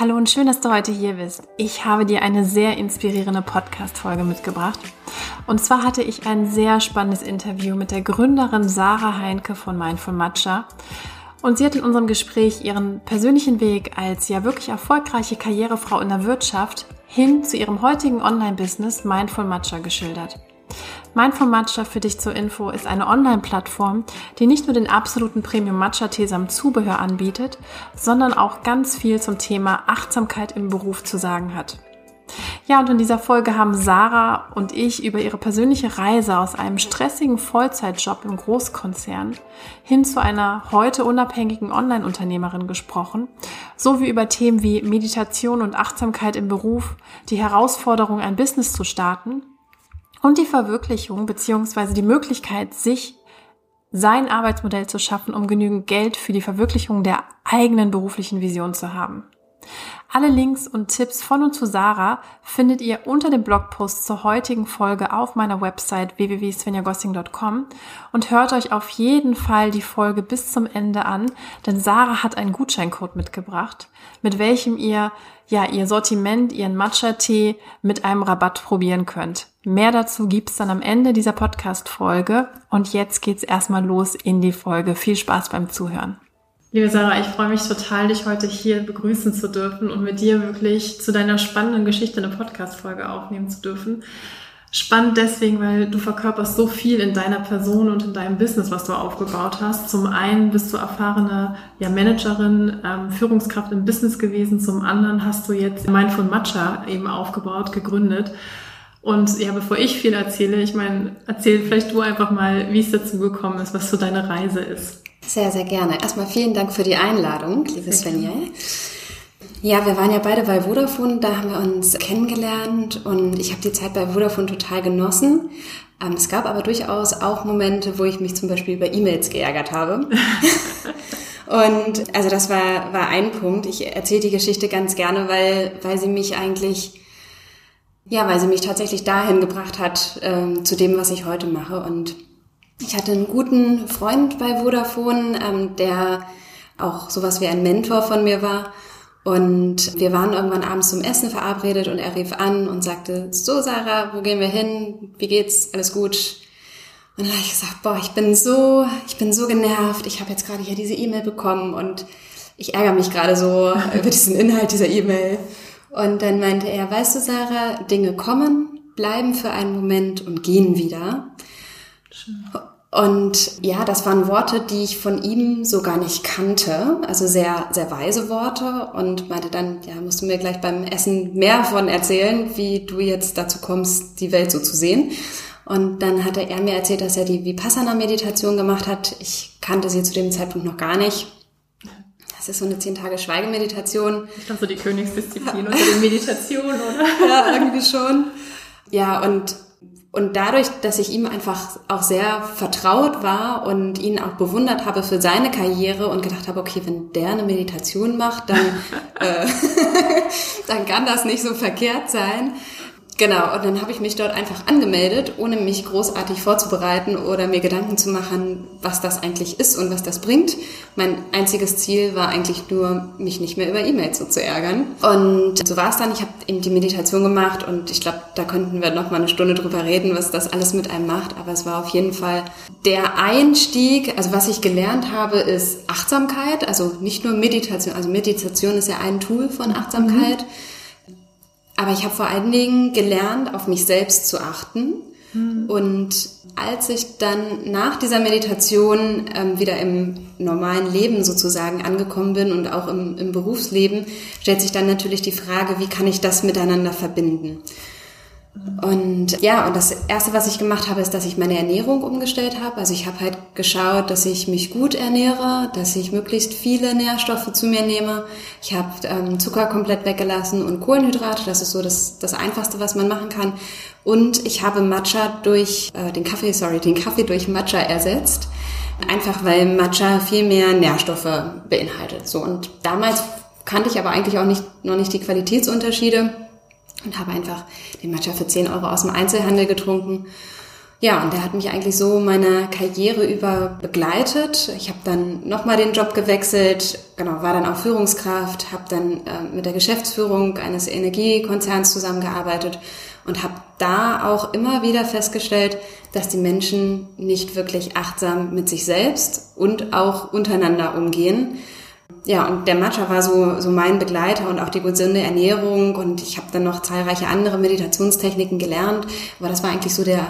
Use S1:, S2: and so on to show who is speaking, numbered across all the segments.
S1: Hallo und schön, dass du heute hier bist. Ich habe dir eine sehr inspirierende Podcast-Folge mitgebracht. Und zwar hatte ich ein sehr spannendes Interview mit der Gründerin Sarah Heinke von Mindful Matcha. Und sie hat in unserem Gespräch ihren persönlichen Weg als ja wirklich erfolgreiche Karrierefrau in der Wirtschaft hin zu ihrem heutigen Online-Business Mindful Matcha geschildert. Mindful Matcha für dich zur Info ist eine Online-Plattform, die nicht nur den absoluten Premium Matcha Tee samt Zubehör anbietet, sondern auch ganz viel zum Thema Achtsamkeit im Beruf zu sagen hat. Ja, und in dieser Folge haben Sarah und ich über ihre persönliche Reise aus einem stressigen Vollzeitjob im Großkonzern hin zu einer heute unabhängigen Online-Unternehmerin gesprochen, sowie über Themen wie Meditation und Achtsamkeit im Beruf, die Herausforderung, ein Business zu starten und die Verwirklichung beziehungsweise die Möglichkeit, sich sein Arbeitsmodell zu schaffen, um genügend Geld für die Verwirklichung der eigenen beruflichen Vision zu haben. Alle Links und Tipps von und zu Sarah findet ihr unter dem Blogpost zur heutigen Folge auf meiner Website www.svenjagossing.com und hört euch auf jeden Fall die Folge bis zum Ende an, denn Sarah hat einen Gutscheincode mitgebracht, mit welchem ihr ja ihr Sortiment, ihren Matcha-Tee mit einem Rabatt probieren könnt. Mehr dazu gibt's dann am Ende dieser Podcast-Folge und jetzt geht's erstmal los in die Folge. Viel Spaß beim Zuhören. Liebe Sarah, ich freue mich total, dich heute hier begrüßen zu dürfen und mit dir wirklich zu deiner spannenden Geschichte eine Podcast-Folge aufnehmen zu dürfen. Spannend deswegen, weil du verkörperst so viel in deiner Person und in deinem Business, was du aufgebaut hast. Zum einen bist du erfahrene ja, Managerin, ähm, Führungskraft im Business gewesen. Zum anderen hast du jetzt Mindful Matcha eben aufgebaut, gegründet. Und ja, bevor ich viel erzähle, ich meine, erzähl vielleicht du einfach mal, wie es dazu gekommen ist, was so deine Reise ist.
S2: Sehr, sehr gerne. Erstmal vielen Dank für die Einladung, liebe Svenja. Ja, wir waren ja beide bei Vodafone, da haben wir uns kennengelernt und ich habe die Zeit bei Vodafone total genossen. Ähm, es gab aber durchaus auch Momente, wo ich mich zum Beispiel über E-Mails geärgert habe. und also das war, war ein Punkt. Ich erzähle die Geschichte ganz gerne, weil, weil sie mich eigentlich, ja, weil sie mich tatsächlich dahin gebracht hat, ähm, zu dem, was ich heute mache. Und ich hatte einen guten Freund bei Vodafone, ähm, der auch sowas wie ein Mentor von mir war. Und wir waren irgendwann abends zum Essen verabredet und er rief an und sagte, so Sarah, wo gehen wir hin? Wie geht's? Alles gut? Und dann habe ich gesagt, boah, ich bin so, ich bin so genervt. Ich habe jetzt gerade hier diese E-Mail bekommen und ich ärgere mich gerade so über diesen Inhalt dieser E-Mail. Und dann meinte er, weißt du Sarah, Dinge kommen, bleiben für einen Moment und gehen wieder. Schön. Und ja, das waren Worte, die ich von ihm so gar nicht kannte, also sehr, sehr weise Worte und meinte dann, ja, musst du mir gleich beim Essen mehr von erzählen, wie du jetzt dazu kommst, die Welt so zu sehen. Und dann hatte er mir erzählt, dass er die Vipassana-Meditation gemacht hat. Ich kannte sie zu dem Zeitpunkt noch gar nicht. Das ist so eine zehn Tage Schweigemeditation.
S1: Ich glaube so die Königsdisziplin unter den Meditationen, oder?
S2: ja, irgendwie schon. Ja, und und dadurch, dass ich ihm einfach auch sehr vertraut war und ihn auch bewundert habe für seine Karriere und gedacht habe, okay, wenn der eine Meditation macht, dann, äh, dann kann das nicht so verkehrt sein, Genau, und dann habe ich mich dort einfach angemeldet, ohne mich großartig vorzubereiten oder mir Gedanken zu machen, was das eigentlich ist und was das bringt. Mein einziges Ziel war eigentlich nur, mich nicht mehr über E-Mails so zu ärgern. Und so war es dann. Ich habe eben die Meditation gemacht und ich glaube, da könnten wir noch mal eine Stunde drüber reden, was das alles mit einem macht. Aber es war auf jeden Fall der Einstieg. Also was ich gelernt habe, ist Achtsamkeit. Also nicht nur Meditation. Also Meditation ist ja ein Tool von Achtsamkeit. Mhm aber ich habe vor allen Dingen gelernt, auf mich selbst zu achten. Mhm. Und als ich dann nach dieser Meditation ähm, wieder im normalen Leben sozusagen angekommen bin und auch im, im Berufsleben, stellt sich dann natürlich die Frage, wie kann ich das miteinander verbinden? Und ja, und das Erste, was ich gemacht habe, ist, dass ich meine Ernährung umgestellt habe. Also ich habe halt geschaut, dass ich mich gut ernähre, dass ich möglichst viele Nährstoffe zu mir nehme. Ich habe ähm, Zucker komplett weggelassen und Kohlenhydrate. Das ist so das, das Einfachste, was man machen kann. Und ich habe Matcha durch äh, den Kaffee, sorry, den Kaffee durch Matcha ersetzt. Einfach weil Matcha viel mehr Nährstoffe beinhaltet. So und damals kannte ich aber eigentlich auch nicht noch nicht die Qualitätsunterschiede und habe einfach den Matcha für 10 Euro aus dem Einzelhandel getrunken. Ja, und der hat mich eigentlich so meine Karriere über begleitet. Ich habe dann nochmal den Job gewechselt, genau, war dann auch Führungskraft, habe dann äh, mit der Geschäftsführung eines Energiekonzerns zusammengearbeitet und habe da auch immer wieder festgestellt, dass die Menschen nicht wirklich achtsam mit sich selbst und auch untereinander umgehen. Ja, und der Matcha war so, so mein Begleiter und auch die gesunde Ernährung und ich habe dann noch zahlreiche andere Meditationstechniken gelernt, aber das war eigentlich so der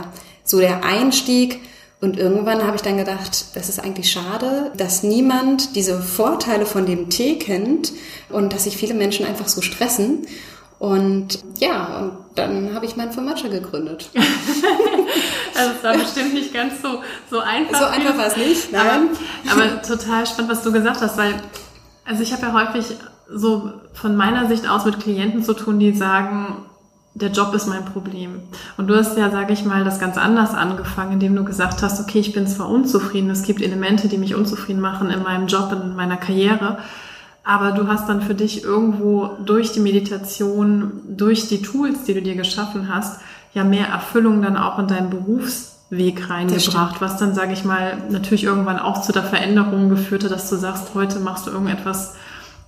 S2: so der Einstieg. Und irgendwann habe ich dann gedacht, das ist eigentlich schade, dass niemand diese Vorteile von dem Tee kennt und dass sich viele Menschen einfach so stressen. Und ja, und dann habe ich mein Formatscha gegründet.
S1: also es war bestimmt nicht ganz so, so einfach.
S2: So einfach war es nicht, nein.
S1: Aber, aber total spannend, was du gesagt hast, weil, also ich habe ja häufig so von meiner Sicht aus mit Klienten zu tun, die sagen, der Job ist mein Problem. Und du hast ja, sage ich mal, das ganz anders angefangen, indem du gesagt hast, okay, ich bin zwar unzufrieden, es gibt Elemente, die mich unzufrieden machen in meinem Job, in meiner Karriere, aber du hast dann für dich irgendwo durch die Meditation, durch die Tools, die du dir geschaffen hast, ja mehr Erfüllung dann auch in deinen Berufsweg reingebracht, was dann, sage ich mal, natürlich irgendwann auch zu der Veränderung geführt hat, dass du sagst, heute machst du irgendetwas,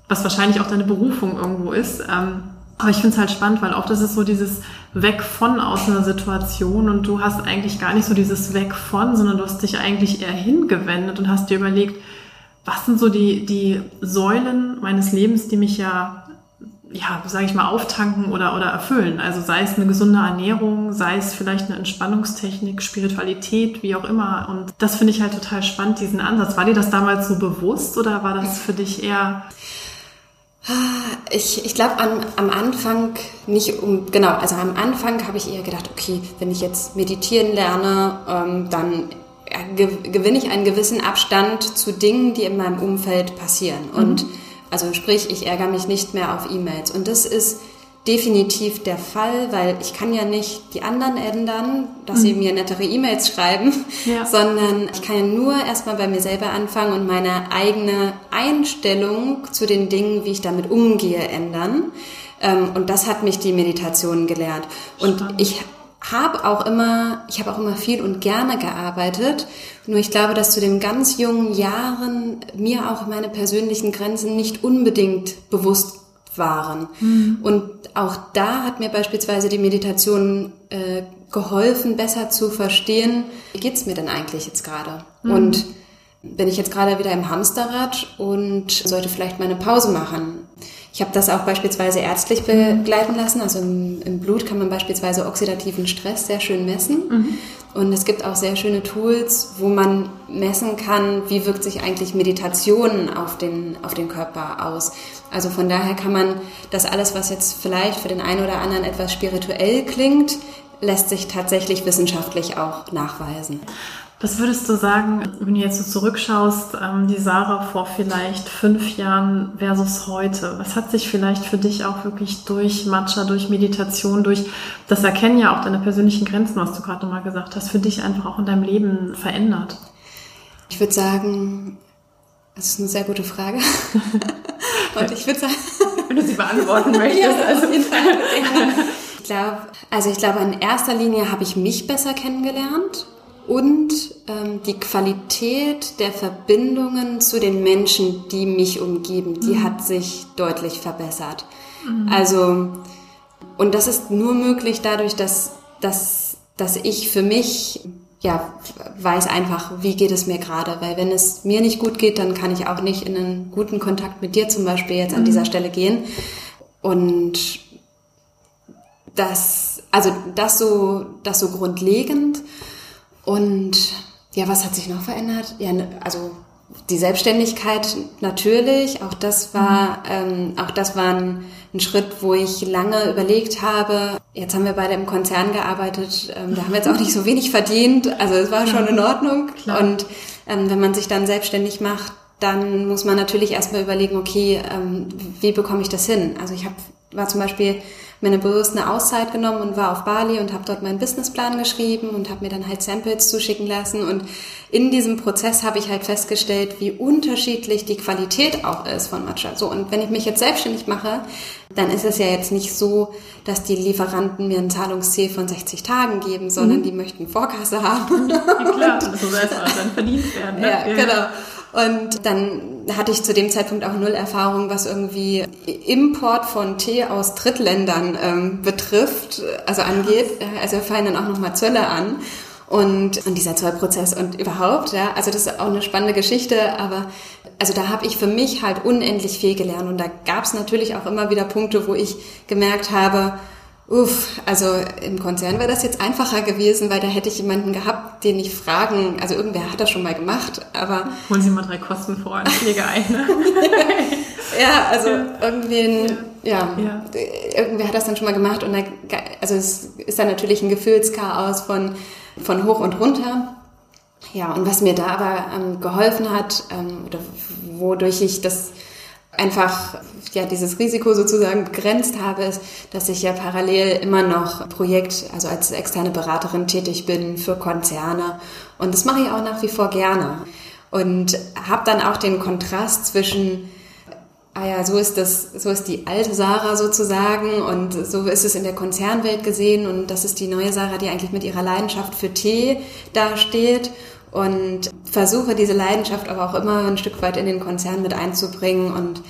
S1: was wahrscheinlich auch deine Berufung irgendwo ist. Ähm, aber ich finde es halt spannend, weil oft ist es so dieses Weg von aus einer Situation und du hast eigentlich gar nicht so dieses Weg von, sondern du hast dich eigentlich eher hingewendet und hast dir überlegt, was sind so die, die Säulen meines Lebens, die mich ja, ja, sage ich mal, auftanken oder, oder erfüllen. Also sei es eine gesunde Ernährung, sei es vielleicht eine Entspannungstechnik, Spiritualität, wie auch immer. Und das finde ich halt total spannend, diesen Ansatz. War dir das damals so bewusst oder war das für dich eher
S2: ich, ich glaube am, am Anfang nicht um, genau, also am Anfang habe ich eher gedacht, okay, wenn ich jetzt meditieren lerne, ähm, dann gewinne ich einen gewissen Abstand zu Dingen, die in meinem Umfeld passieren. Mhm. Also sprich, ich ärgere mich nicht mehr auf E-Mails. Und das ist definitiv der Fall, weil ich kann ja nicht die anderen ändern, dass mhm. sie mir nettere E-Mails schreiben, ja. sondern ich kann ja nur erstmal bei mir selber anfangen und meine eigene Einstellung zu den Dingen, wie ich damit umgehe, ändern. Ähm, und das hat mich die Meditation gelehrt. Und Spannend. ich habe auch immer, ich habe auch immer viel und gerne gearbeitet. Nur ich glaube, dass zu den ganz jungen Jahren mir auch meine persönlichen Grenzen nicht unbedingt bewusst waren. Mhm. Und auch da hat mir beispielsweise die Meditation äh, geholfen, besser zu verstehen, wie geht's mir denn eigentlich jetzt gerade? Mhm. Und bin ich jetzt gerade wieder im Hamsterrad und sollte vielleicht mal eine Pause machen. Ich habe das auch beispielsweise ärztlich begleiten lassen. Also im, im, Blut kann man beispielsweise oxidativen Stress sehr schön messen. Mhm. Und es gibt auch sehr schöne Tools, wo man messen kann, wie wirkt sich eigentlich Meditation auf den, auf den Körper aus. Also von daher kann man das alles, was jetzt vielleicht für den einen oder anderen etwas spirituell klingt, lässt sich tatsächlich wissenschaftlich auch nachweisen.
S1: Was würdest du sagen, wenn du jetzt so zurückschaust, ähm, die Sarah vor vielleicht fünf Jahren versus heute? Was hat sich vielleicht für dich auch wirklich durch Matcha, durch Meditation, durch das Erkennen ja auch deiner persönlichen Grenzen, was du gerade nochmal gesagt hast, für dich einfach auch in deinem Leben verändert?
S2: Ich würde sagen, das ist eine sehr gute Frage. Und ich würde sagen,
S1: wenn du sie beantworten möchtest, ja, also auf jeden Fall.
S2: Ich glaube, also ich glaube, in erster Linie habe ich mich besser kennengelernt und ähm, die Qualität der Verbindungen zu den Menschen, die mich umgeben, die mhm. hat sich deutlich verbessert. Mhm. Also, und das ist nur möglich dadurch, dass, dass, dass ich für mich ja, weiß einfach, wie geht es mir gerade. Weil wenn es mir nicht gut geht, dann kann ich auch nicht in einen guten Kontakt mit dir zum Beispiel jetzt an mhm. dieser Stelle gehen. Und das, also das so, das so grundlegend. Und ja, was hat sich noch verändert? Ja, ne, also die Selbstständigkeit natürlich, auch das war, ähm, auch das war ein, ein, Schritt, wo ich lange überlegt habe. Jetzt haben wir beide im Konzern gearbeitet, ähm, da haben wir jetzt auch nicht so wenig verdient, also es war schon in Ordnung. Klar. Und ähm, wenn man sich dann selbstständig macht, dann muss man natürlich erstmal überlegen, okay, ähm, wie bekomme ich das hin? Also ich hab, war zum Beispiel mir eine bewusst eine Auszeit genommen und war auf Bali und habe dort meinen Businessplan geschrieben und habe mir dann halt Samples zuschicken lassen. Und in diesem Prozess habe ich halt festgestellt, wie unterschiedlich die Qualität auch ist von Matcha. So, und wenn ich mich jetzt selbstständig mache, dann ist es ja jetzt nicht so, dass die Lieferanten mir ein Zahlungsziel von 60 Tagen geben, sondern mhm. die möchten Vorkasse haben. Ja,
S1: klar, das muss erstmal dann verdient werden.
S2: Ne? Ja, ja, genau. Und dann hatte ich zu dem Zeitpunkt auch null Erfahrung, was irgendwie Import von Tee aus Drittländern ähm, betrifft, also angeht. Also fallen dann auch nochmal Zölle an. Und, und dieser Zollprozess und überhaupt, ja, also das ist auch eine spannende Geschichte, aber also da habe ich für mich halt unendlich viel gelernt und da gab es natürlich auch immer wieder Punkte, wo ich gemerkt habe, Uff, also im Konzern wäre das jetzt einfacher gewesen, weil da hätte ich jemanden gehabt, den ich fragen, also irgendwer hat das schon mal gemacht, aber...
S1: Holen Sie mal drei Kosten vor eine Pflege ein, ne?
S2: ja, also irgendwen, ja, ja, irgendwer hat das dann schon mal gemacht und da, also es ist dann natürlich ein Gefühlschaos von, von hoch und runter. Ja, und was mir da aber ähm, geholfen hat, ähm, oder wodurch ich das einfach ja dieses Risiko sozusagen begrenzt habe, ist, dass ich ja parallel immer noch Projekt, also als externe Beraterin tätig bin für Konzerne. Und das mache ich auch nach wie vor gerne. Und habe dann auch den Kontrast zwischen ah ja, so ist das, so ist die alte Sarah sozusagen und so ist es in der Konzernwelt gesehen und das ist die neue Sarah, die eigentlich mit ihrer Leidenschaft für Tee dasteht und versuche diese Leidenschaft aber auch immer ein Stück weit in den Konzern mit einzubringen und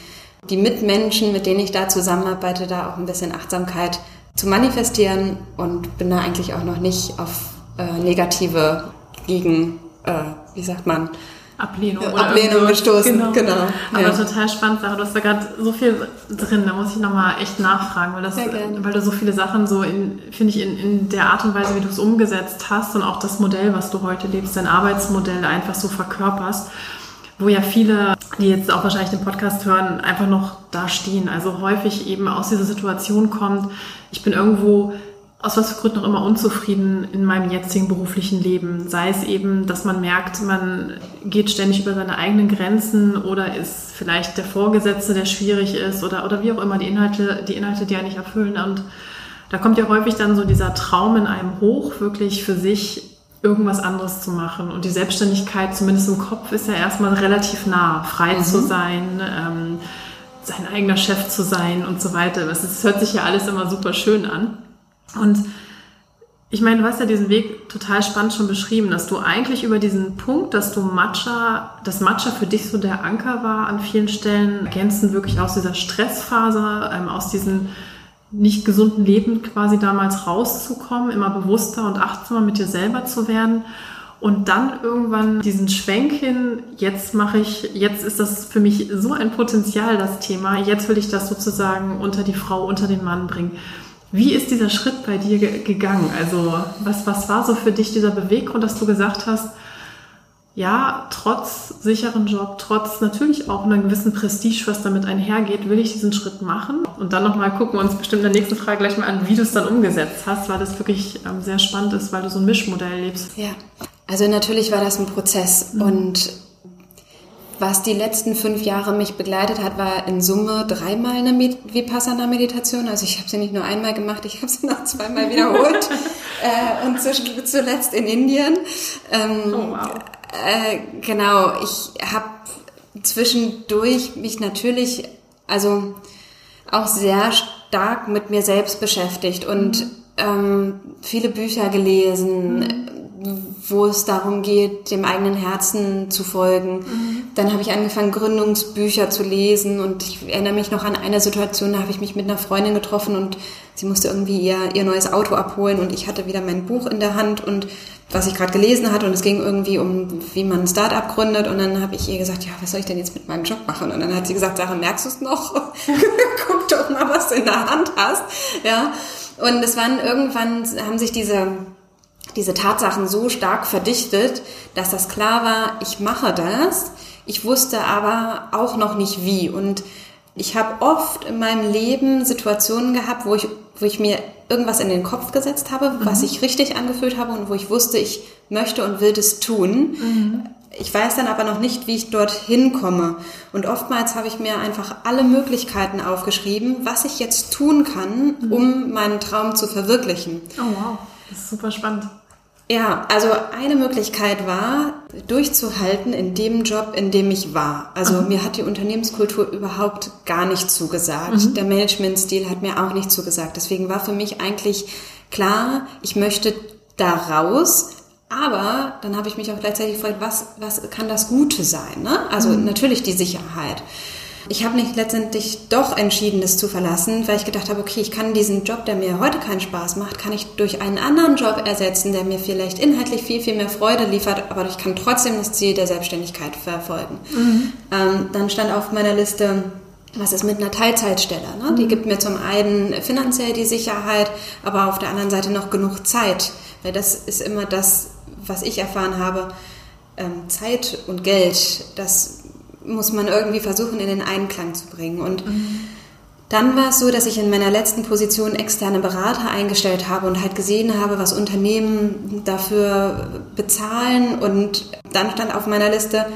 S2: die Mitmenschen, mit denen ich da zusammenarbeite, da auch ein bisschen Achtsamkeit zu manifestieren und bin da eigentlich auch noch nicht auf äh, negative gegen, äh, wie sagt man,
S1: Ablehnung,
S2: oder Ablehnung gestoßen.
S1: Genau. genau. Aber ja. total spannend, Sarah. Du hast da gerade so viel drin. Da muss ich nochmal echt nachfragen, weil, das, weil du so viele Sachen so in, finde ich, in, in der Art und Weise, wie du es umgesetzt hast und auch das Modell, was du heute lebst, dein Arbeitsmodell einfach so verkörperst, wo ja viele, die jetzt auch wahrscheinlich den Podcast hören, einfach noch da stehen. Also häufig eben aus dieser Situation kommt, ich bin irgendwo aus was für Gründen auch immer unzufrieden in meinem jetzigen beruflichen Leben. Sei es eben, dass man merkt, man geht ständig über seine eigenen Grenzen oder ist vielleicht der Vorgesetzte, der schwierig ist oder, oder wie auch immer die Inhalte, die Inhalte, die einen nicht erfüllen. Und da kommt ja häufig dann so dieser Traum in einem hoch, wirklich für sich irgendwas anderes zu machen. Und die Selbstständigkeit, zumindest im Kopf, ist ja erstmal relativ nah, frei mhm. zu sein, ähm, sein eigener Chef zu sein und so weiter. Es hört sich ja alles immer super schön an. Und ich meine, du hast ja diesen Weg total spannend schon beschrieben, dass du eigentlich über diesen Punkt, dass du Matcha, dass Matcha für dich so der Anker war an vielen Stellen, ergänzend wirklich aus dieser Stressphase, ähm, aus diesem nicht gesunden Leben quasi damals rauszukommen, immer bewusster und achtsamer mit dir selber zu werden und dann irgendwann diesen Schwenk hin, jetzt mache ich, jetzt ist das für mich so ein Potenzial, das Thema, jetzt will ich das sozusagen unter die Frau, unter den Mann bringen. Wie ist dieser Schritt bei dir gegangen? Also was, was war so für dich dieser Beweggrund, dass du gesagt hast, ja, trotz sicheren Job, trotz natürlich auch einer gewissen Prestige, was damit einhergeht, will ich diesen Schritt machen. Und dann nochmal gucken wir uns bestimmt in der nächsten Frage gleich mal an, wie du es dann umgesetzt hast, weil das wirklich ähm, sehr spannend ist, weil du so ein Mischmodell lebst.
S2: Ja, also natürlich war das ein Prozess mhm. und was die letzten fünf Jahre mich begleitet hat, war in Summe dreimal eine Vipassana-Meditation. Also ich habe sie nicht nur einmal gemacht, ich habe sie noch zweimal wiederholt. äh, und zuletzt in Indien. Ähm, oh, wow. Äh, genau, ich habe zwischendurch mich natürlich, also auch sehr stark mit mir selbst beschäftigt und mhm. ähm, viele Bücher gelesen, mhm wo es darum geht, dem eigenen Herzen zu folgen. Mhm. Dann habe ich angefangen, Gründungsbücher zu lesen und ich erinnere mich noch an eine Situation, da habe ich mich mit einer Freundin getroffen und sie musste irgendwie ihr, ihr neues Auto abholen und ich hatte wieder mein Buch in der Hand und was ich gerade gelesen hatte und es ging irgendwie um, wie man ein Start-up gründet und dann habe ich ihr gesagt, ja, was soll ich denn jetzt mit meinem Job machen? Und dann hat sie gesagt, Sarah, merkst du es noch? Guck doch mal, was du in der Hand hast. Ja. Und es waren irgendwann, haben sich diese diese Tatsachen so stark verdichtet, dass das klar war, ich mache das. Ich wusste aber auch noch nicht wie. Und ich habe oft in meinem Leben Situationen gehabt, wo ich, wo ich mir irgendwas in den Kopf gesetzt habe, mhm. was ich richtig angefühlt habe und wo ich wusste, ich möchte und will das tun. Mhm. Ich weiß dann aber noch nicht, wie ich dorthin komme. Und oftmals habe ich mir einfach alle Möglichkeiten aufgeschrieben, was ich jetzt tun kann, mhm. um meinen Traum zu verwirklichen.
S1: Oh wow, das ist super spannend.
S2: Ja, also eine Möglichkeit war, durchzuhalten in dem Job, in dem ich war. Also mhm. mir hat die Unternehmenskultur überhaupt gar nicht zugesagt. Mhm. Der Managementstil hat mir auch nicht zugesagt. Deswegen war für mich eigentlich klar, ich möchte da raus. Aber dann habe ich mich auch gleichzeitig gefragt, was, was kann das Gute sein? Ne? Also mhm. natürlich die Sicherheit. Ich habe mich letztendlich doch entschieden, das zu verlassen, weil ich gedacht habe, okay, ich kann diesen Job, der mir heute keinen Spaß macht, kann ich durch einen anderen Job ersetzen, der mir vielleicht inhaltlich viel, viel mehr Freude liefert, aber ich kann trotzdem das Ziel der Selbstständigkeit verfolgen. Mhm. Ähm, dann stand auf meiner Liste, was ist mit einer Teilzeitstelle? Ne? Die mhm. gibt mir zum einen finanziell die Sicherheit, aber auf der anderen Seite noch genug Zeit. Weil das ist immer das, was ich erfahren habe. Ähm, Zeit und Geld, das muss man irgendwie versuchen, in den Einklang zu bringen. Und mhm. dann war es so, dass ich in meiner letzten Position externe Berater eingestellt habe und halt gesehen habe, was Unternehmen dafür bezahlen. Und dann stand auf meiner Liste,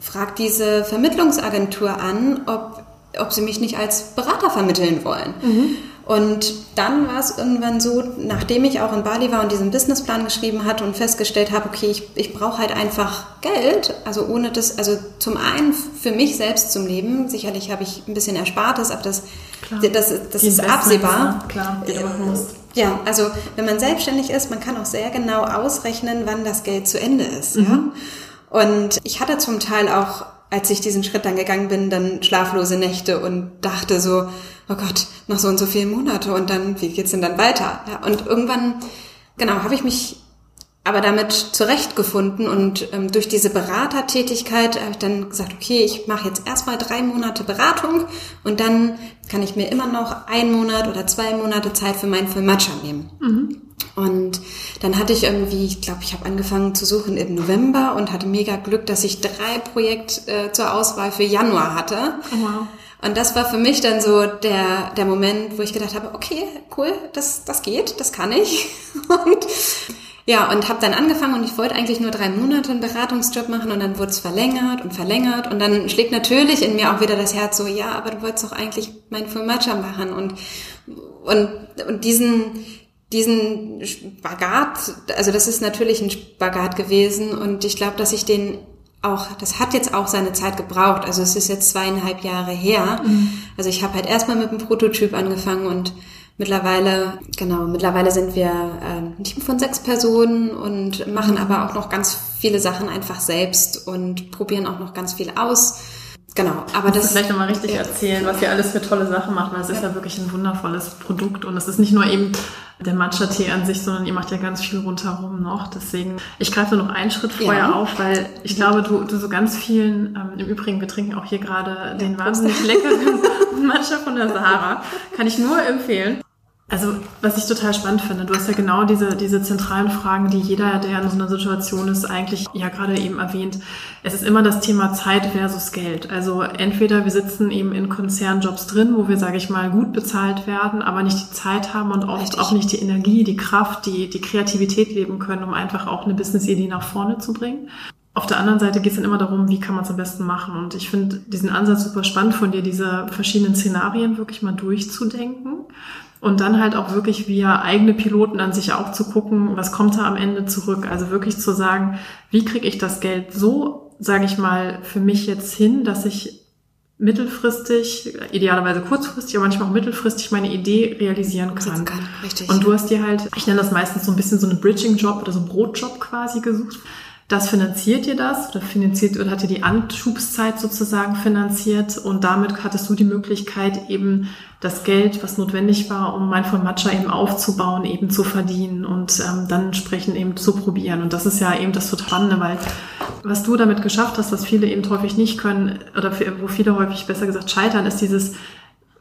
S2: fragt diese Vermittlungsagentur an, ob, ob sie mich nicht als Berater vermitteln wollen. Mhm. Und dann war es irgendwann so, nachdem ich auch in Bali war und diesen Businessplan geschrieben hatte und festgestellt habe, okay, ich, ich brauche halt einfach Geld, also ohne das, also zum einen für mich selbst zum Leben, sicherlich habe ich ein bisschen Erspartes, aber das, Klar. das, das ist absehbar.
S1: Klar, die du machen musst.
S2: Ja, also wenn man selbstständig ist, man kann auch sehr genau ausrechnen, wann das Geld zu Ende ist. Mhm. Ja? Und ich hatte zum Teil auch, als ich diesen Schritt dann gegangen bin, dann schlaflose Nächte und dachte so, oh Gott, noch so und so viele Monate und dann, wie geht's denn dann weiter? Ja, und irgendwann, genau, habe ich mich aber damit zurechtgefunden und ähm, durch diese Beratertätigkeit habe ich dann gesagt, okay, ich mache jetzt erstmal drei Monate Beratung und dann kann ich mir immer noch ein Monat oder zwei Monate Zeit für meinen Matcha nehmen. Mhm. Und dann hatte ich irgendwie, ich glaube, ich habe angefangen zu suchen im November und hatte mega Glück, dass ich drei Projekte äh, zur Auswahl für Januar hatte. Oh, wow. Und das war für mich dann so der, der Moment, wo ich gedacht habe, okay, cool, das, das geht, das kann ich. Und ja, und habe dann angefangen und ich wollte eigentlich nur drei Monate einen Beratungsjob machen und dann wurde es verlängert und verlängert und dann schlägt natürlich in mir auch wieder das Herz so, ja, aber du wolltest doch eigentlich mein Full Matcha machen und, und, und diesen, diesen Spagat, also das ist natürlich ein Spagat gewesen und ich glaube, dass ich den auch, das hat jetzt auch seine Zeit gebraucht. Also es ist jetzt zweieinhalb Jahre her. Mhm. Also ich habe halt erstmal mit dem Prototyp angefangen und mittlerweile, genau, mittlerweile sind wir äh, ein Team von sechs Personen und machen mhm. aber auch noch ganz viele Sachen einfach selbst und probieren auch noch ganz viel aus. Genau,
S1: aber das. vielleicht nochmal richtig ja. erzählen, was ihr alles für tolle Sachen macht, weil es ja. ist ja wirklich ein wundervolles Produkt und es ist nicht nur eben der Matcha-Tee an sich, sondern ihr macht ja ganz viel rundherum noch. Deswegen, ich greife noch einen Schritt vorher ja. auf, weil ich glaube, du, du so ganz vielen, ähm, im Übrigen, wir trinken auch hier gerade den wahnsinnig leckeren Matcha von der Sahara. Kann ich nur empfehlen. Also, was ich total spannend finde, du hast ja genau diese, diese zentralen Fragen, die jeder, der in so einer Situation ist, eigentlich ja gerade eben erwähnt. Es ist immer das Thema Zeit versus Geld. Also entweder wir sitzen eben in Konzernjobs drin, wo wir, sage ich mal, gut bezahlt werden, aber nicht die Zeit haben und oft Richtig. auch nicht die Energie, die Kraft, die, die Kreativität leben können, um einfach auch eine Business-Idee nach vorne zu bringen. Auf der anderen Seite geht es dann immer darum, wie kann man es am besten machen. Und ich finde diesen Ansatz super spannend von dir, diese verschiedenen Szenarien wirklich mal durchzudenken und dann halt auch wirklich via eigene Piloten an sich auch zu gucken, was kommt da am Ende zurück. Also wirklich zu sagen, wie kriege ich das Geld so, sage ich mal, für mich jetzt hin, dass ich mittelfristig, idealerweise kurzfristig, aber manchmal auch mittelfristig meine Idee realisieren kann. kann richtig. Und du hast dir halt, ich nenne das meistens so ein bisschen so einen Bridging-Job oder so einen Brotjob quasi gesucht. Das finanziert ihr das oder finanziert oder hat ihr die Anschubszeit sozusagen finanziert und damit hattest du die Möglichkeit eben das Geld, was notwendig war, um Mindful Matcha eben aufzubauen, eben zu verdienen und ähm, dann entsprechend eben zu probieren. Und das ist ja eben das Spannende, weil was du damit geschafft hast, was viele eben häufig nicht können oder wo viele häufig besser gesagt scheitern, ist dieses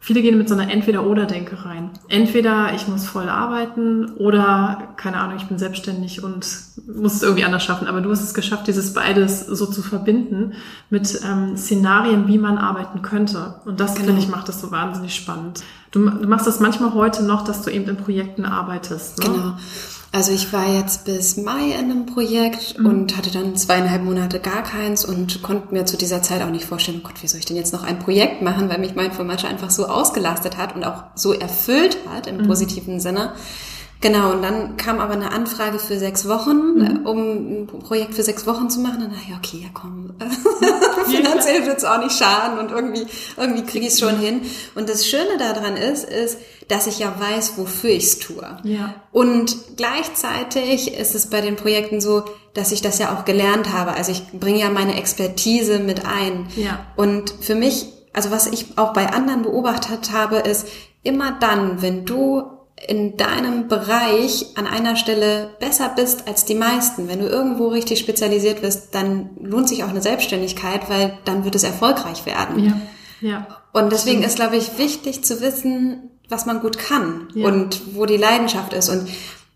S1: Viele gehen mit so einer Entweder-Oder-Denke rein. Entweder ich muss voll arbeiten oder, keine Ahnung, ich bin selbstständig und muss es irgendwie anders schaffen. Aber du hast es geschafft, dieses beides so zu verbinden mit ähm, Szenarien, wie man arbeiten könnte. Und das, genau. finde ich, macht das so wahnsinnig spannend. Du, du, machst das manchmal heute noch, dass du eben in Projekten arbeitest.
S2: Ne? Genau. Also ich war jetzt bis Mai in einem Projekt mhm. und hatte dann zweieinhalb Monate gar keins und konnte mir zu dieser Zeit auch nicht vorstellen, oh Gott, wie soll ich denn jetzt noch ein Projekt machen, weil mich mein Formatsche einfach so ausgelastet hat und auch so erfüllt hat im mhm. positiven Sinne, Genau, und dann kam aber eine Anfrage für sechs Wochen, mhm. um ein Projekt für sechs Wochen zu machen. Und dann dachte ich, okay, ja komm, finanziell wird's auch nicht schaden und irgendwie, irgendwie kriege ich es schon hin. Und das Schöne daran ist, ist, dass ich ja weiß, wofür ich's tue.
S1: Ja.
S2: Und gleichzeitig ist es bei den Projekten so, dass ich das ja auch gelernt habe. Also ich bringe ja meine Expertise mit ein.
S1: Ja.
S2: Und für mich, also was ich auch bei anderen beobachtet habe, ist immer dann, wenn du in deinem Bereich an einer Stelle besser bist als die meisten, wenn du irgendwo richtig spezialisiert bist, dann lohnt sich auch eine Selbstständigkeit, weil dann wird es erfolgreich werden.
S1: Ja. Ja.
S2: Und deswegen ist, glaube ich, wichtig zu wissen, was man gut kann ja. und wo die Leidenschaft ist. Und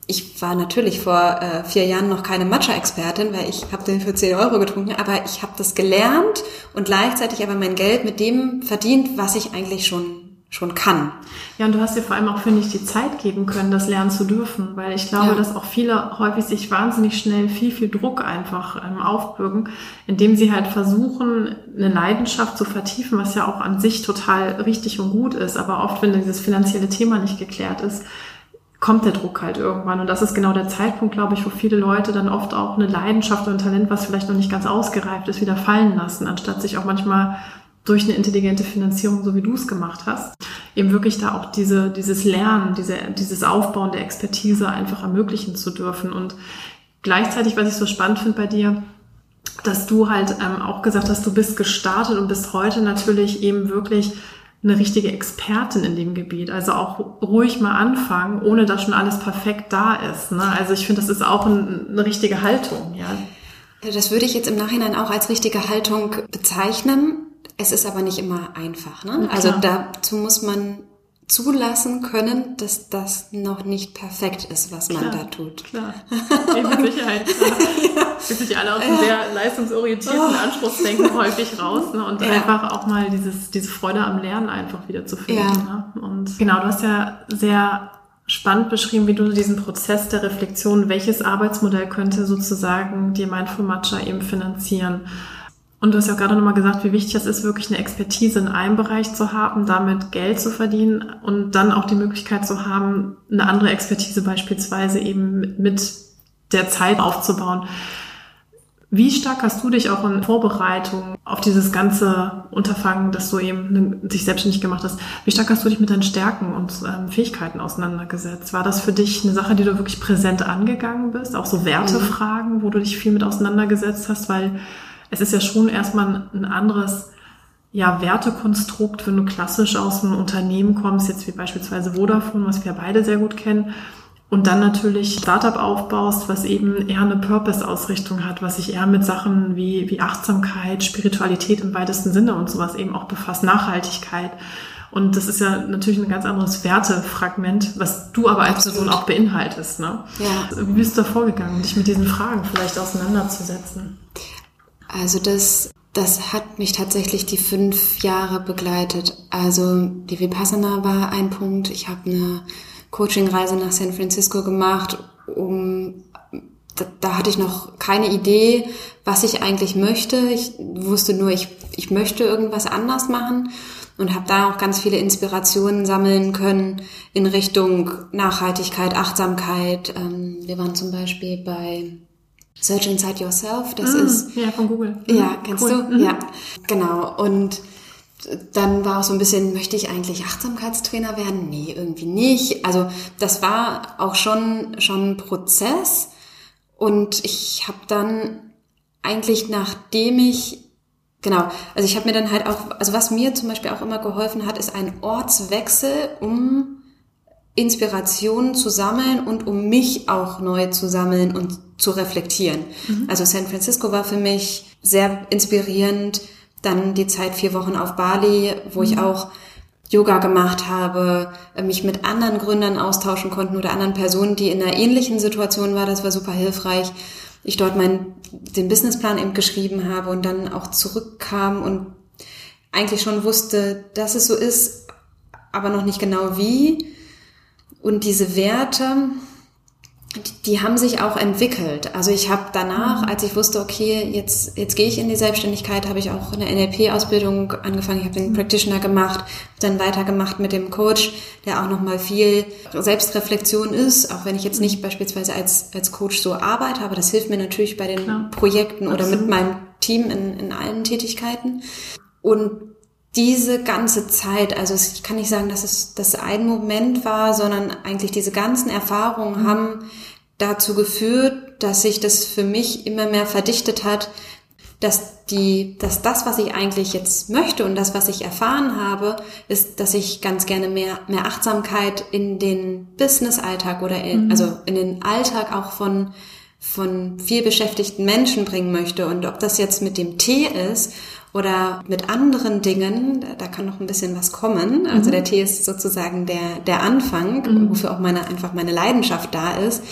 S2: ich war natürlich vor äh, vier Jahren noch keine Matcha-Expertin, weil ich habe den für 10 Euro getrunken, aber ich habe das gelernt und gleichzeitig aber mein Geld mit dem verdient, was ich eigentlich schon schon kann.
S1: Ja, und du hast dir vor allem auch, finde ich, die Zeit geben können, das lernen zu dürfen, weil ich glaube, ja. dass auch viele häufig sich wahnsinnig schnell viel, viel Druck einfach ähm, aufbürgen, indem sie halt versuchen, eine Leidenschaft zu vertiefen, was ja auch an sich total richtig und gut ist, aber oft, wenn dieses finanzielle Thema nicht geklärt ist, kommt der Druck halt irgendwann. Und das ist genau der Zeitpunkt, glaube ich, wo viele Leute dann oft auch eine Leidenschaft und ein Talent, was vielleicht noch nicht ganz ausgereift ist, wieder fallen lassen, anstatt sich auch manchmal durch eine intelligente Finanzierung, so wie du es gemacht hast, eben wirklich da auch diese, dieses Lernen, diese, dieses Aufbauen der Expertise einfach ermöglichen zu dürfen. Und gleichzeitig, was ich so spannend finde bei dir, dass du halt ähm, auch gesagt hast, du bist gestartet und bist heute natürlich eben wirklich eine richtige Expertin in dem Gebiet. Also auch ruhig mal anfangen, ohne dass schon alles perfekt da ist. Ne? Also ich finde, das ist auch ein, eine richtige Haltung. Ja.
S2: Das würde ich jetzt im Nachhinein auch als richtige Haltung bezeichnen. Es ist aber nicht immer einfach. Ne? Also dazu muss man zulassen können, dass das noch nicht perfekt ist, was man
S1: klar,
S2: da tut.
S1: Klar, mit Sicherheit. Klar. ja. Wir sind ja alle aus einem sehr leistungsorientierten oh. Anspruchsdenken häufig raus ne? und ja. einfach auch mal dieses, diese Freude am Lernen einfach wieder zu finden. Ja. Ne? Und genau, du hast ja sehr spannend beschrieben, wie du diesen Prozess der Reflexion, welches Arbeitsmodell könnte sozusagen dir Mindful Matcha eben finanzieren. Und du hast ja gerade nochmal gesagt, wie wichtig es ist, wirklich eine Expertise in einem Bereich zu haben, damit Geld zu verdienen und dann auch die Möglichkeit zu haben, eine andere Expertise beispielsweise eben mit der Zeit aufzubauen. Wie stark hast du dich auch in Vorbereitung auf dieses ganze Unterfangen, das du eben sich selbstständig gemacht hast, wie stark hast du dich mit deinen Stärken und ähm, Fähigkeiten auseinandergesetzt? War das für dich eine Sache, die du wirklich präsent angegangen bist? Auch so Wertefragen, wo du dich viel mit auseinandergesetzt hast? Weil es ist ja schon erstmal ein anderes ja, Wertekonstrukt, wenn du klassisch aus einem Unternehmen kommst, jetzt wie beispielsweise Vodafone, was wir beide sehr gut kennen, und dann natürlich Startup aufbaust, was eben eher eine Purpose-Ausrichtung hat, was sich eher mit Sachen wie, wie Achtsamkeit, Spiritualität im weitesten Sinne und sowas eben auch befasst, Nachhaltigkeit. Und das ist ja natürlich ein ganz anderes Wertefragment, was du aber als Person auch beinhaltest. Ne?
S2: Ja.
S1: Wie bist du da vorgegangen, dich mit diesen Fragen vielleicht auseinanderzusetzen?
S2: Also das, das hat mich tatsächlich die fünf Jahre begleitet. Also die Vipassana war ein Punkt. Ich habe eine Coachingreise nach San Francisco gemacht, um da, da hatte ich noch keine Idee, was ich eigentlich möchte. Ich wusste nur, ich, ich möchte irgendwas anders machen und habe da auch ganz viele Inspirationen sammeln können in Richtung Nachhaltigkeit, Achtsamkeit. Ähm, wir waren zum Beispiel bei Search Inside Yourself, das
S1: mm,
S2: ist...
S1: Ja, von Google.
S2: Ja, kennst cool. du? Mhm. Ja, genau. Und dann war auch so ein bisschen, möchte ich eigentlich Achtsamkeitstrainer werden? Nee, irgendwie nicht. Also das war auch schon, schon ein Prozess. Und ich habe dann eigentlich, nachdem ich, genau, also ich habe mir dann halt auch, also was mir zum Beispiel auch immer geholfen hat, ist ein Ortswechsel, um Inspirationen zu sammeln und um mich auch neu zu sammeln und zu reflektieren. Mhm. Also San Francisco war für mich sehr inspirierend. Dann die Zeit vier Wochen auf Bali, wo mhm. ich auch Yoga gemacht habe, äh, mich mit anderen Gründern austauschen konnten oder anderen Personen, die in einer ähnlichen Situation war. Das war super hilfreich. Ich dort meinen, den Businessplan eben geschrieben habe und dann auch zurückkam und eigentlich schon wusste, dass es so ist, aber noch nicht genau wie. Und diese Werte, die haben sich auch entwickelt. Also ich habe danach, als ich wusste, okay, jetzt, jetzt gehe ich in die Selbstständigkeit, habe ich auch eine NLP-Ausbildung angefangen. Ich habe den Practitioner gemacht, dann weitergemacht mit dem Coach, der auch nochmal viel Selbstreflexion ist, auch wenn ich jetzt nicht beispielsweise als, als Coach so arbeite, aber das hilft mir natürlich bei den Klar. Projekten oder Absolut. mit meinem Team in, in allen Tätigkeiten. Und diese ganze Zeit, also ich kann nicht sagen, dass es das ein Moment war, sondern eigentlich diese ganzen Erfahrungen mhm. haben dazu geführt, dass sich das für mich immer mehr verdichtet hat, dass die, dass das, was ich eigentlich jetzt möchte und das, was ich erfahren habe, ist, dass ich ganz gerne mehr, mehr Achtsamkeit in den Business-Alltag oder in, mhm. also in den Alltag auch von, von viel beschäftigten Menschen bringen möchte. Und ob das jetzt mit dem Tee ist oder mit anderen Dingen, da kann noch ein bisschen was kommen. Also mhm. der Tee ist sozusagen der, der Anfang, mhm. wofür auch meine, einfach meine Leidenschaft da ist.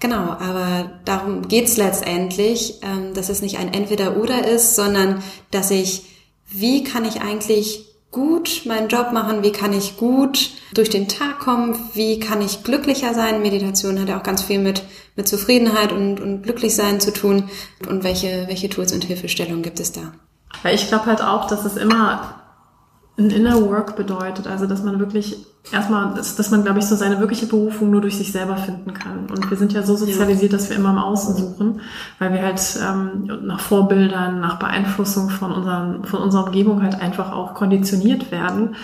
S2: Genau, aber darum geht's letztendlich, ähm, dass es nicht ein Entweder-Oder ist, sondern dass ich, wie kann ich eigentlich gut meinen Job machen, wie kann ich gut durch den Tag kommen, wie kann ich glücklicher sein. Meditation hat ja auch ganz viel mit, mit Zufriedenheit und, und Glücklichsein zu tun. Und welche, welche Tools und Hilfestellungen gibt es da?
S1: Ja, ich glaube halt auch, dass es immer ein Inner Work bedeutet, also dass man wirklich erstmal, dass man, glaube ich, so seine wirkliche Berufung nur durch sich selber finden kann. Und wir sind ja so sozialisiert, dass wir immer im Außen suchen, weil wir halt ähm, nach Vorbildern, nach Beeinflussung von, unseren, von unserer Umgebung halt einfach auch konditioniert werden.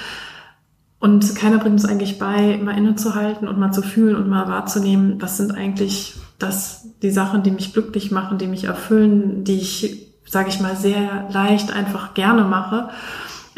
S1: Und keiner bringt uns eigentlich bei, mal innezuhalten und mal zu fühlen und mal wahrzunehmen, was sind eigentlich das, die Sachen, die mich glücklich machen, die mich erfüllen, die ich, sage ich mal, sehr leicht einfach gerne mache.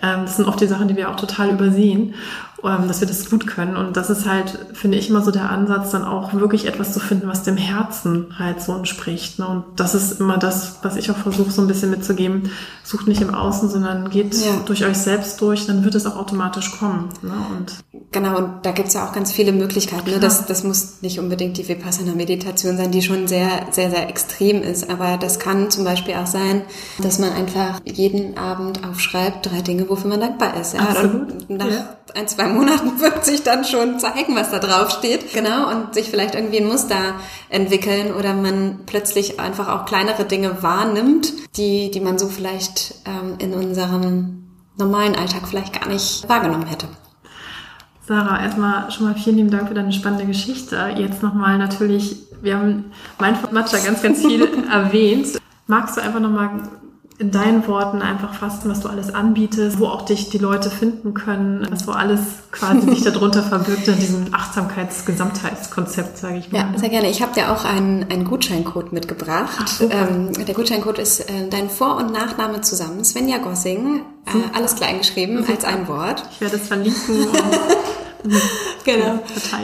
S1: Ähm, das sind oft die Sachen, die wir auch total übersehen, dass wir das gut können. Und das ist halt, finde ich, immer so der Ansatz, dann auch wirklich etwas zu finden, was dem Herzen halt so entspricht. Ne? Und das ist immer das, was ich auch versuche, so ein bisschen mitzugeben. Sucht nicht im Außen, sondern geht ja. durch euch selbst durch, dann wird es auch automatisch kommen. Ne? Und
S2: genau, und da gibt's ja auch ganz viele Möglichkeiten. Ne? Das, das muss nicht unbedingt die Vipassana-Meditation sein, die schon sehr, sehr, sehr extrem ist. Aber das kann zum Beispiel auch sein, dass man einfach jeden Abend aufschreibt, drei Dinge, wofür man dankbar ist. Ja?
S1: Absolut.
S2: Und nach ja. ein, zwei Monaten wird sich dann schon zeigen, was da drauf steht. Genau. Und sich vielleicht irgendwie ein Muster entwickeln oder man plötzlich einfach auch kleinere Dinge wahrnimmt, die, die man so vielleicht ähm, in unserem normalen Alltag vielleicht gar nicht wahrgenommen hätte.
S1: Sarah, erstmal schon mal vielen lieben Dank für deine spannende Geschichte. Jetzt nochmal natürlich, wir haben mein Matcha ganz, ganz viel erwähnt. Magst du einfach nochmal in deinen Worten einfach fassen, was du alles anbietest, wo auch dich die Leute finden können, was wo alles quasi sich darunter verbirgt in diesem Achtsamkeitsgesamtheitskonzept, sage ich mal.
S2: Ja, sehr gerne. Ich habe dir auch einen, einen Gutscheincode mitgebracht. Ach, ähm, der Gutscheincode ist äh, dein Vor- und Nachname zusammen, Svenja Gossing, äh, alles klein geschrieben als ein Wort.
S1: Ich werde es verlinken.
S2: genau.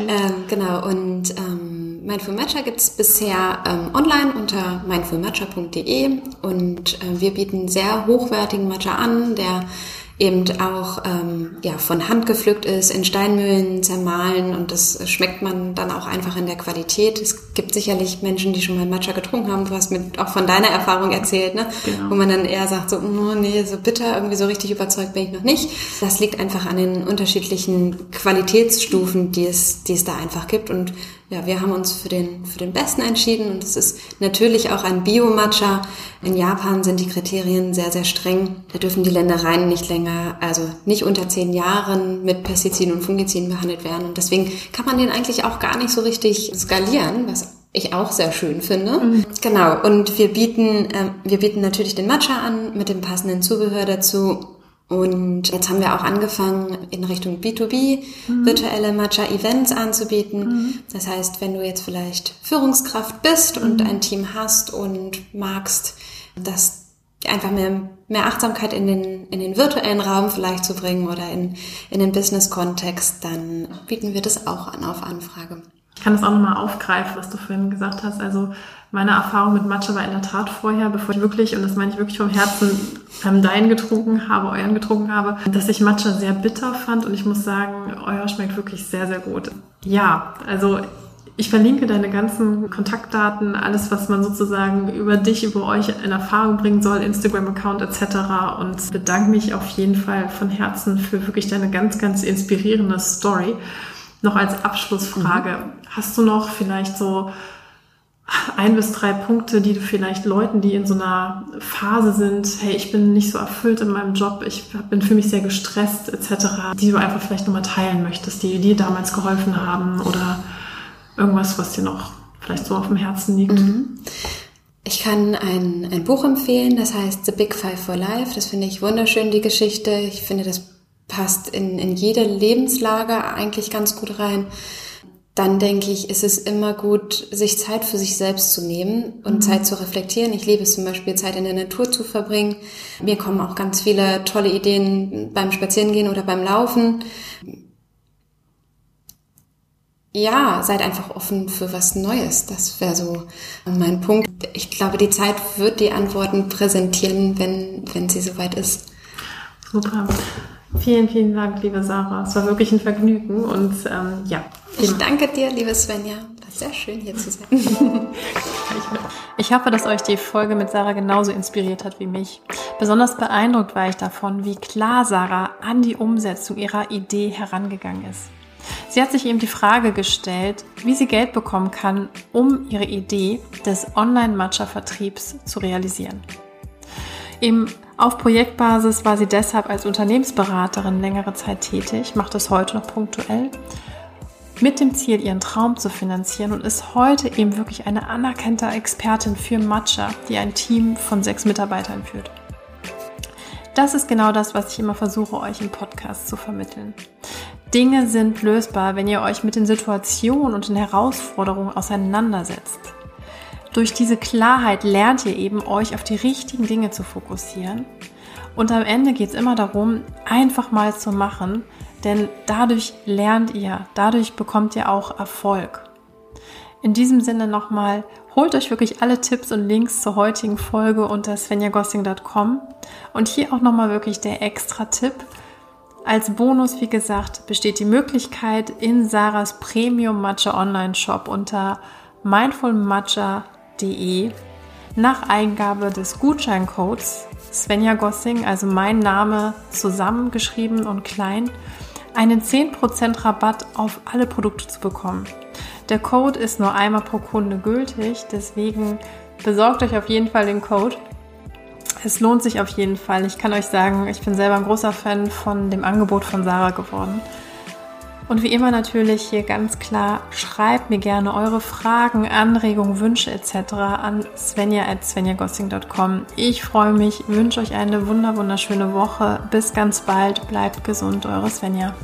S2: Ähm, genau. Und ähm, Mindful Matcha gibt es bisher ähm, online unter mindfulmatcha.de und äh, wir bieten sehr hochwertigen Matcha an, der eben auch ähm, ja, von Hand gepflückt ist, in Steinmühlen zermahlen und das schmeckt man dann auch einfach in der Qualität. Es gibt sicherlich Menschen, die schon mal Matcha getrunken haben. Du hast mir auch von deiner Erfahrung erzählt, ne? Genau. wo man dann eher sagt, so, oh, nee, so bitter, irgendwie so richtig überzeugt bin ich noch nicht. Das liegt einfach an den unterschiedlichen Qualitätsstufen, die es, die es da einfach gibt und ja, wir haben uns für den, für den besten entschieden und es ist natürlich auch ein Bio-Matcha. In Japan sind die Kriterien sehr, sehr streng. Da dürfen die Ländereien nicht länger, also nicht unter zehn Jahren mit Pestiziden und Fungiziden behandelt werden. Und deswegen kann man den eigentlich auch gar nicht so richtig skalieren, was ich auch sehr schön finde. Mhm. Genau. Und wir bieten, äh, wir bieten natürlich den Matcha an mit dem passenden Zubehör dazu und jetzt haben wir auch angefangen, in Richtung B2B mhm. virtuelle Matcha-Events anzubieten. Mhm. Das heißt, wenn du jetzt vielleicht Führungskraft bist mhm. und ein Team hast und magst, das einfach mehr, mehr Achtsamkeit in den, in den virtuellen Raum vielleicht zu bringen oder in, in den Business-Kontext, dann bieten wir das auch an auf Anfrage.
S1: Ich kann das auch nochmal aufgreifen, was du vorhin gesagt hast. Also meine Erfahrung mit Matcha war in der Tat vorher, bevor ich wirklich, und das meine ich wirklich vom Herzen, ähm, deinen getrunken habe, euren getrunken habe, dass ich Matcha sehr bitter fand und ich muss sagen, euer schmeckt wirklich sehr, sehr gut. Ja, also ich verlinke deine ganzen Kontaktdaten, alles, was man sozusagen über dich, über euch in Erfahrung bringen soll, Instagram-Account etc. und bedanke mich auf jeden Fall von Herzen für wirklich deine ganz, ganz inspirierende Story. Noch als Abschlussfrage, mhm. hast du noch vielleicht so ein bis drei Punkte, die du vielleicht Leuten, die in so einer Phase sind, hey, ich bin nicht so erfüllt in meinem Job, ich bin für mich sehr gestresst etc., die du einfach vielleicht nochmal teilen möchtest, die dir damals geholfen haben oder irgendwas, was dir noch vielleicht so auf dem Herzen liegt? Mhm.
S2: Ich kann ein, ein Buch empfehlen, das heißt The Big Five for Life. Das finde ich wunderschön, die Geschichte. Ich finde, das passt in, in jede Lebenslage eigentlich ganz gut rein dann denke ich, ist es immer gut, sich Zeit für sich selbst zu nehmen und mhm. Zeit zu reflektieren. Ich liebe es zum Beispiel, Zeit in der Natur zu verbringen. Mir kommen auch ganz viele tolle Ideen beim Spazierengehen oder beim Laufen. Ja, seid einfach offen für was Neues. Das wäre so mein Punkt. Ich glaube, die Zeit wird die Antworten präsentieren, wenn, wenn sie soweit ist.
S1: Super. Vielen, vielen Dank, liebe Sarah. Es war wirklich ein Vergnügen und ähm, ja.
S2: Ich danke dir, liebe Svenja. War sehr schön hier zu sein.
S1: ich hoffe, dass euch die Folge mit Sarah genauso inspiriert hat wie mich. Besonders beeindruckt war ich davon, wie klar Sarah an die Umsetzung ihrer Idee herangegangen ist. Sie hat sich eben die Frage gestellt, wie sie Geld bekommen kann, um ihre Idee des Online-Matcha-Vertriebs zu realisieren. Im auf Projektbasis war sie deshalb als Unternehmensberaterin längere Zeit tätig, macht es heute noch punktuell, mit dem Ziel, ihren Traum zu finanzieren und ist heute eben wirklich eine anerkannte Expertin für Matcha, die ein Team von sechs Mitarbeitern führt. Das ist genau das, was ich immer versuche, euch im Podcast zu vermitteln. Dinge sind lösbar, wenn ihr euch mit den Situationen und den Herausforderungen auseinandersetzt. Durch diese Klarheit lernt ihr eben, euch auf die richtigen Dinge zu fokussieren. Und am Ende geht es immer darum, einfach mal zu machen, denn dadurch lernt ihr, dadurch bekommt ihr auch Erfolg. In diesem Sinne nochmal, holt euch wirklich alle Tipps und Links zur heutigen Folge unter svenjagossing.com und hier auch nochmal wirklich der extra Tipp. Als Bonus, wie gesagt, besteht die Möglichkeit in Sarahs Premium Matcha Online Shop unter mindfulmatcha.com www.svenjagossing.de nach Eingabe des Gutscheincodes Svenja Gossing, also mein Name zusammengeschrieben und klein, einen 10% Rabatt auf alle Produkte zu bekommen. Der Code ist nur einmal pro Kunde gültig, deswegen besorgt euch auf jeden Fall den Code. Es lohnt sich auf jeden Fall. Ich kann euch sagen, ich bin selber ein großer Fan von dem Angebot von Sarah geworden. Und wie immer natürlich hier ganz klar, schreibt mir gerne eure Fragen, Anregungen, Wünsche etc. an svenja.svenjagossing.com. Ich freue mich, wünsche euch eine wunder wunderschöne Woche. Bis ganz bald, bleibt gesund, eure Svenja.